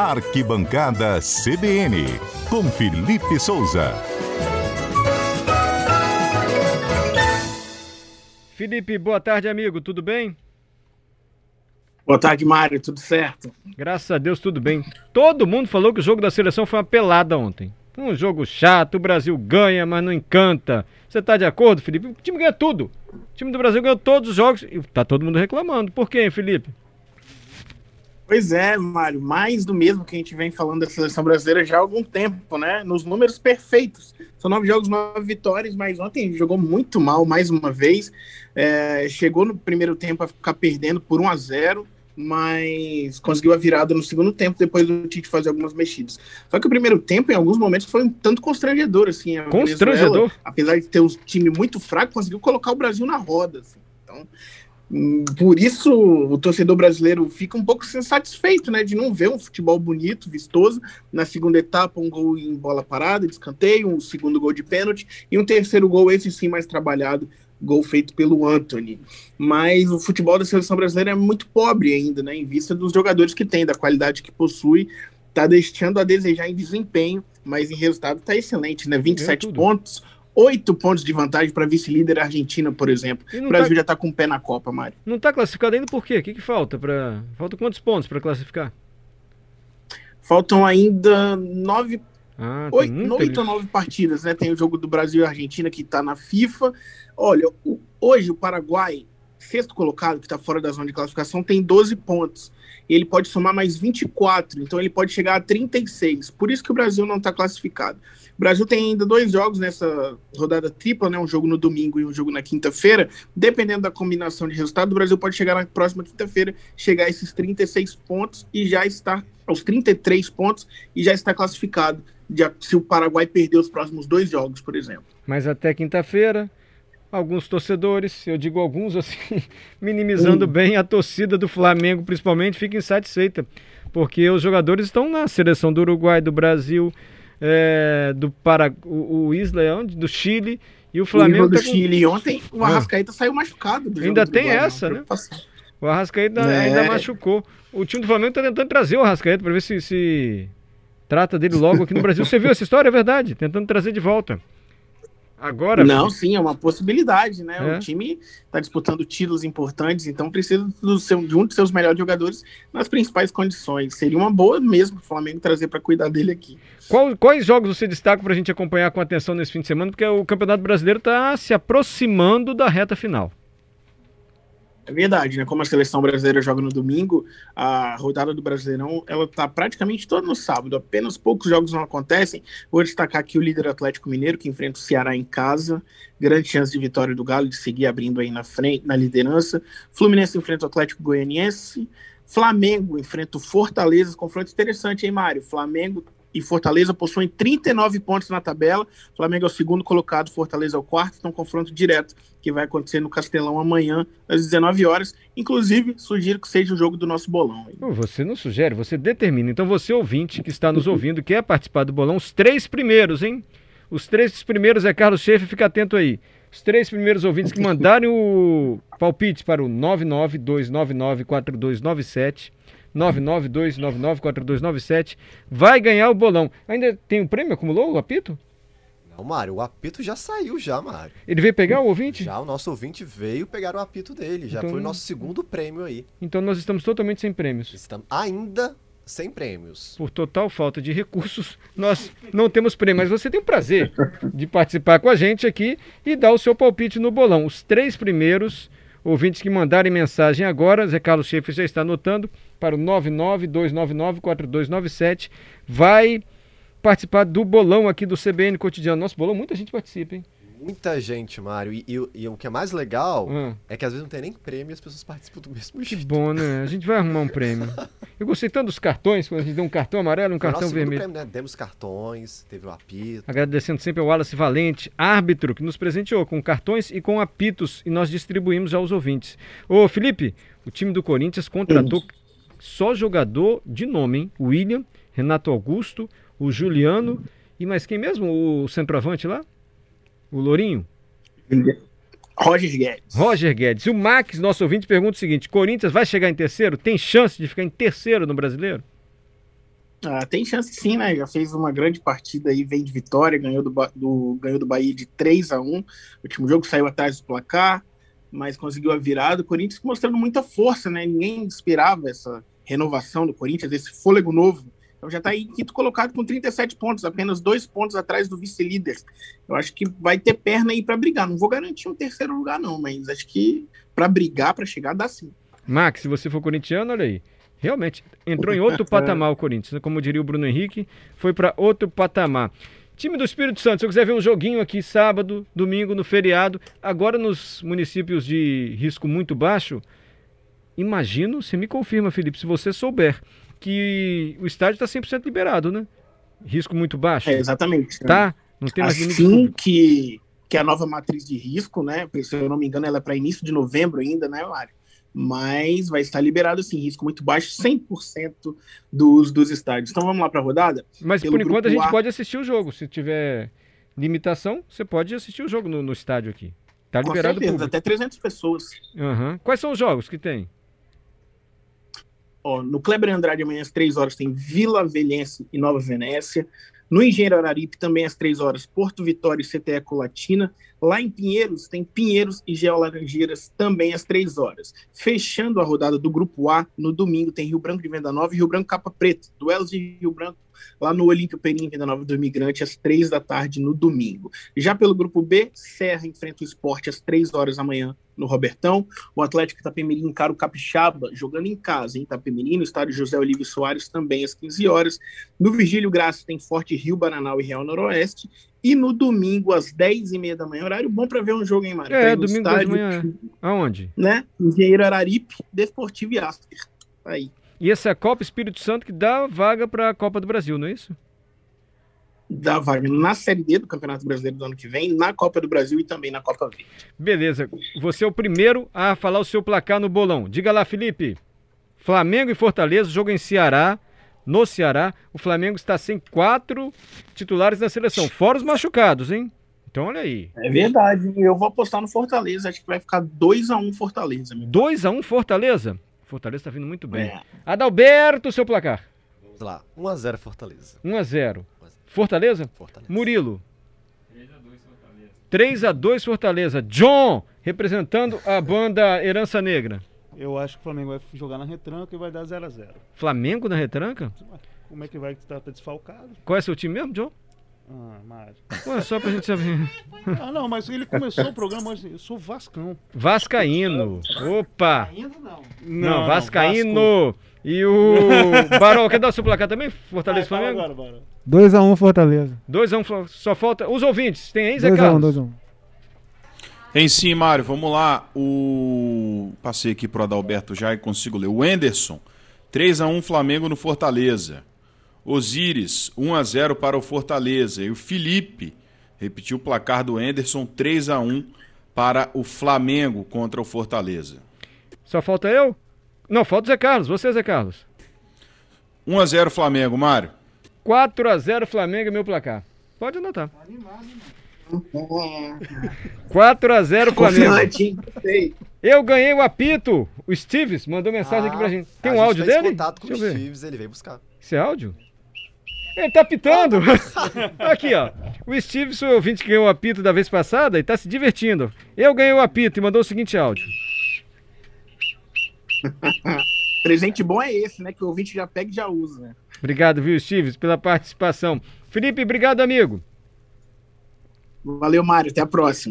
Arquibancada CBN, com Felipe Souza. Felipe, boa tarde, amigo. Tudo bem? Boa tarde, Mário. Tudo certo? Graças a Deus, tudo bem. Todo mundo falou que o jogo da seleção foi uma pelada ontem. Um jogo chato, o Brasil ganha, mas não encanta. Você tá de acordo, Felipe? O time ganha tudo. O time do Brasil ganhou todos os jogos e tá todo mundo reclamando. Por quê, Felipe? Pois é, Mário, mais do mesmo que a gente vem falando da seleção brasileira já há algum tempo, né? Nos números perfeitos. São nove jogos, nove vitórias, mas ontem jogou muito mal mais uma vez. É, chegou no primeiro tempo a ficar perdendo por 1 a 0 mas conseguiu a virada no segundo tempo, depois do Tite fazer algumas mexidas. Só que o primeiro tempo, em alguns momentos, foi um tanto constrangedor, assim. Constrangedor? Venezuela, apesar de ter um time muito fraco, conseguiu colocar o Brasil na roda, assim. Então, por isso o torcedor brasileiro fica um pouco insatisfeito, né, de não ver um futebol bonito, vistoso. Na segunda etapa, um gol em bola parada, de escanteio, um segundo gol de pênalti e um terceiro gol, esse sim mais trabalhado, gol feito pelo Anthony. Mas o futebol da seleção brasileira é muito pobre ainda, né, em vista dos jogadores que tem, da qualidade que possui, está deixando a desejar em desempenho, mas em resultado está excelente, né, 27 é pontos oito pontos de vantagem para vice-líder Argentina, por exemplo. O Brasil tá... já está com o pé na Copa, Mário. Não está classificado ainda por quê? O que, que falta? Pra... Falta quantos pontos para classificar? Faltam ainda nove. Ah, oito, oito ou nove partidas, né? Tem o jogo do Brasil e Argentina que está na FIFA. Olha, o... hoje o Paraguai, sexto colocado, que está fora da zona de classificação, tem 12 pontos ele pode somar mais 24, então ele pode chegar a 36. Por isso que o Brasil não está classificado. O Brasil tem ainda dois jogos nessa rodada tripla, né? Um jogo no domingo e um jogo na quinta-feira. Dependendo da combinação de resultado, o Brasil pode chegar na próxima quinta-feira, chegar a esses 36 pontos e já estar aos 33 pontos e já está classificado. se o Paraguai perder os próximos dois jogos, por exemplo. Mas até quinta-feira, alguns torcedores, eu digo alguns assim, minimizando bem a torcida do Flamengo, principalmente, fica insatisfeita, porque os jogadores estão na seleção do Uruguai, do Brasil, é, do Paraguai, o, o Isla é onde? Do Chile e o Flamengo. O do tá com... Chile ontem, o. Arrascaeta ah. saiu machucado. ainda tem Uruguai, essa, né? O Arrascaeta é. ainda machucou. O time do Flamengo está tentando trazer o Arrascaeta para ver se, se trata dele logo aqui no Brasil. Você viu essa história? É verdade, tentando trazer de volta. Agora? Não, sim, é uma possibilidade, né? É. O time está disputando títulos importantes, então precisa seu, de um dos seus melhores jogadores nas principais condições. Seria uma boa mesmo o Flamengo trazer para cuidar dele aqui. Qual, quais jogos você destaca para a gente acompanhar com atenção nesse fim de semana? Porque o Campeonato Brasileiro está se aproximando da reta final. É verdade, né? Como a seleção brasileira joga no domingo, a rodada do Brasileirão ela tá praticamente toda no sábado. Apenas poucos jogos não acontecem. Vou destacar aqui o líder Atlético Mineiro que enfrenta o Ceará em casa, grande chance de vitória do Galo de seguir abrindo aí na frente, na liderança. Fluminense enfrenta o Atlético Goianiense. Flamengo enfrenta o Fortaleza, confronto interessante, hein, Mário? Flamengo e Fortaleza possuem 39 pontos na tabela. Flamengo é o segundo colocado, Fortaleza é o quarto. Então, confronto direto que vai acontecer no Castelão amanhã, às 19 horas. Inclusive, sugiro que seja o jogo do nosso bolão. Você não sugere, você determina. Então, você ouvinte que está nos ouvindo, quer participar do bolão, os três primeiros, hein? Os três primeiros é Carlos Schaefer, fica atento aí. Os três primeiros ouvintes que mandarem o palpite para o 992994297 992994297 vai ganhar o bolão. Ainda tem um prêmio? Acumulou o apito? Não, Mário, o apito já saiu já, Mário. Ele veio pegar o ouvinte? Já, o nosso ouvinte veio pegar o apito dele. Já então, foi o nosso segundo prêmio aí. Então nós estamos totalmente sem prêmios. Estamos ainda sem prêmios. Por total falta de recursos, nós não temos prêmio. Mas você tem o prazer de participar com a gente aqui e dar o seu palpite no bolão. Os três primeiros ouvintes que mandarem mensagem agora, Zé Carlos Schaefer já está anotando, para o 992994297. Vai participar do bolão aqui do CBN Cotidiano. Nosso bolão, muita gente participa, hein? Muita gente, Mário. E, e, e, o que é mais legal hum. é que às vezes não tem nem prêmio e as pessoas participam do mesmo jeito. Que bom, né? A gente vai arrumar um prêmio. Eu gostei tanto dos cartões, quando a gente deu um cartão amarelo, um Foi cartão vermelho. Prêmio, né? Demos cartões, teve o um apito. Agradecendo sempre ao Wallace Valente, árbitro, que nos presenteou com cartões e com apitos e nós distribuímos aos ouvintes. Ô, Felipe, o time do Corinthians contratou só jogador de nome, hein? William, Renato Augusto, o Juliano e mais quem mesmo? O centroavante lá? O Lourinho? Roger Guedes. Roger Guedes. O Max, nosso ouvinte, pergunta o seguinte: Corinthians vai chegar em terceiro? Tem chance de ficar em terceiro no brasileiro? Ah, tem chance sim, né? Já fez uma grande partida aí, vem de vitória, ganhou do, do, ganhou do Bahia de 3 a 1 O último jogo saiu atrás do placar, mas conseguiu a virada. O Corinthians mostrando muita força, né? Ninguém esperava essa renovação do Corinthians, esse fôlego novo. Então já está aí quinto colocado com 37 pontos, apenas dois pontos atrás do vice-líder. Eu acho que vai ter perna aí para brigar. Não vou garantir um terceiro lugar, não, mas acho que para brigar, para chegar, dá sim. Max, se você for corintiano, olha aí. Realmente, entrou em outro patamar o Corinthians. Né? Como diria o Bruno Henrique, foi para outro patamar. Time do Espírito Santo, se eu quiser ver um joguinho aqui sábado, domingo, no feriado, agora nos municípios de risco muito baixo, imagino, você me confirma, Felipe, se você souber, que o estádio está 100% liberado, né? Risco muito baixo. É, exatamente. Tá? Não tem mais assim que, que a nova matriz de risco, né? Se eu não me engano, ela é para início de novembro ainda, né, Mário? mas vai estar liberado assim, risco muito baixo, 100% dos, dos estádios. Então vamos lá para a rodada? Mas por enquanto a gente a... pode assistir o jogo, se tiver limitação, você pode assistir o jogo no, no estádio aqui. Tá liberado Com certeza, até 300 pessoas. Uhum. Quais são os jogos que tem? Ó, no Kleber Andrade amanhã às 3 horas tem Vila Velhense e Nova Venécia. No Engenheiro Araripe, também às três horas, Porto Vitória e CTE Colatina. Lá em Pinheiros, tem Pinheiros e Geolaranjeiras, também às três horas. Fechando a rodada do Grupo A, no domingo tem Rio Branco de Venda Nova e Rio Branco Capa Preta. Duelos de Rio Branco lá no Olímpio Perim, Venda Nova do Imigrante, às três da tarde no domingo. Já pelo Grupo B, Serra enfrenta o Esporte às três horas da manhã no Robertão. O Atlético Itapemirim encara o Capixaba, jogando em casa, em Itapemirim, no estádio José Olívio Soares, também às 15 horas. No Virgílio Graça tem Forte Rio, Bananal e Real Noroeste. E no domingo, às 10h30 da manhã, horário bom para ver um jogo, em Mário? É, domingo estádio, de manhã. Aonde? Né? Engenheiro Araripe, Desportivo e Aster. Aí. E essa é a Copa Espírito Santo que dá vaga para a Copa do Brasil, não é isso? Da vaga na Série D do Campeonato Brasileiro do ano que vem, na Copa do Brasil e também na Copa Verde. Beleza. Você é o primeiro a falar o seu placar no bolão. Diga lá, Felipe. Flamengo e Fortaleza, jogo em Ceará. No Ceará, o Flamengo está sem quatro titulares da seleção, fora os machucados, hein? Então olha aí. É verdade. Eu vou apostar no Fortaleza. Acho que vai ficar 2x1 um Fortaleza. 2x1 um Fortaleza? Fortaleza está vindo muito bem. É. Adalberto, seu placar. Vamos lá. 1x0 Fortaleza. 1x0. Fortaleza? Fortaleza. Murilo. 3 a 2 Fortaleza. John, representando a banda Herança Negra. Eu acho que o Flamengo vai jogar na retranca e vai dar 0 a 0 Flamengo na retranca? Como é que vai estar tá desfalcado? Qual é seu time mesmo, John? Ah, Mário. Ué, só pra gente saber. Ah, não, mas ele começou o programa hoje. Eu sou Vascão. Vascaíno. Opa! Vascaíno não. Não, Vascaíno. E o Barol, quer dar o seu placar também? Fortaleza ah, Flamengo? Agora, Barol. 2x1 Fortaleza. 2x1, só falta. Os ouvintes, tem aí, Zé 2 Carlos? 2x1, 2x1. Tem sim, Mário. Vamos lá. O. Passei aqui pro Adalberto já e consigo ler. O Enderson, 3x1 Flamengo no Fortaleza. Osíris, 1x0 para o Fortaleza. E o Felipe repetiu o placar do Enderson, 3x1 para o Flamengo contra o Fortaleza. Só falta eu? Não, falta o Zé Carlos. Você, Zé Carlos. 1x0 Flamengo, Mário. 4x0 Flamengo é meu placar. Pode anotar. 4x0 Flamengo. Eu ganhei o apito. O Steves mandou mensagem ah, aqui pra ah, gente. Tem um áudio dele? contato com Deixa o Steves, ele veio buscar. Esse é áudio? Ele tá pitando. aqui, ó. O Steves, o ouvinte que ganhou o apito da vez passada e tá se divertindo. Eu ganhei o apito e mandou o seguinte áudio. Presente bom é esse, né? Que o ouvinte já pega e já usa, né? Obrigado, viu, Steve, pela participação. Felipe, obrigado, amigo. Valeu, Mário. Até a próxima.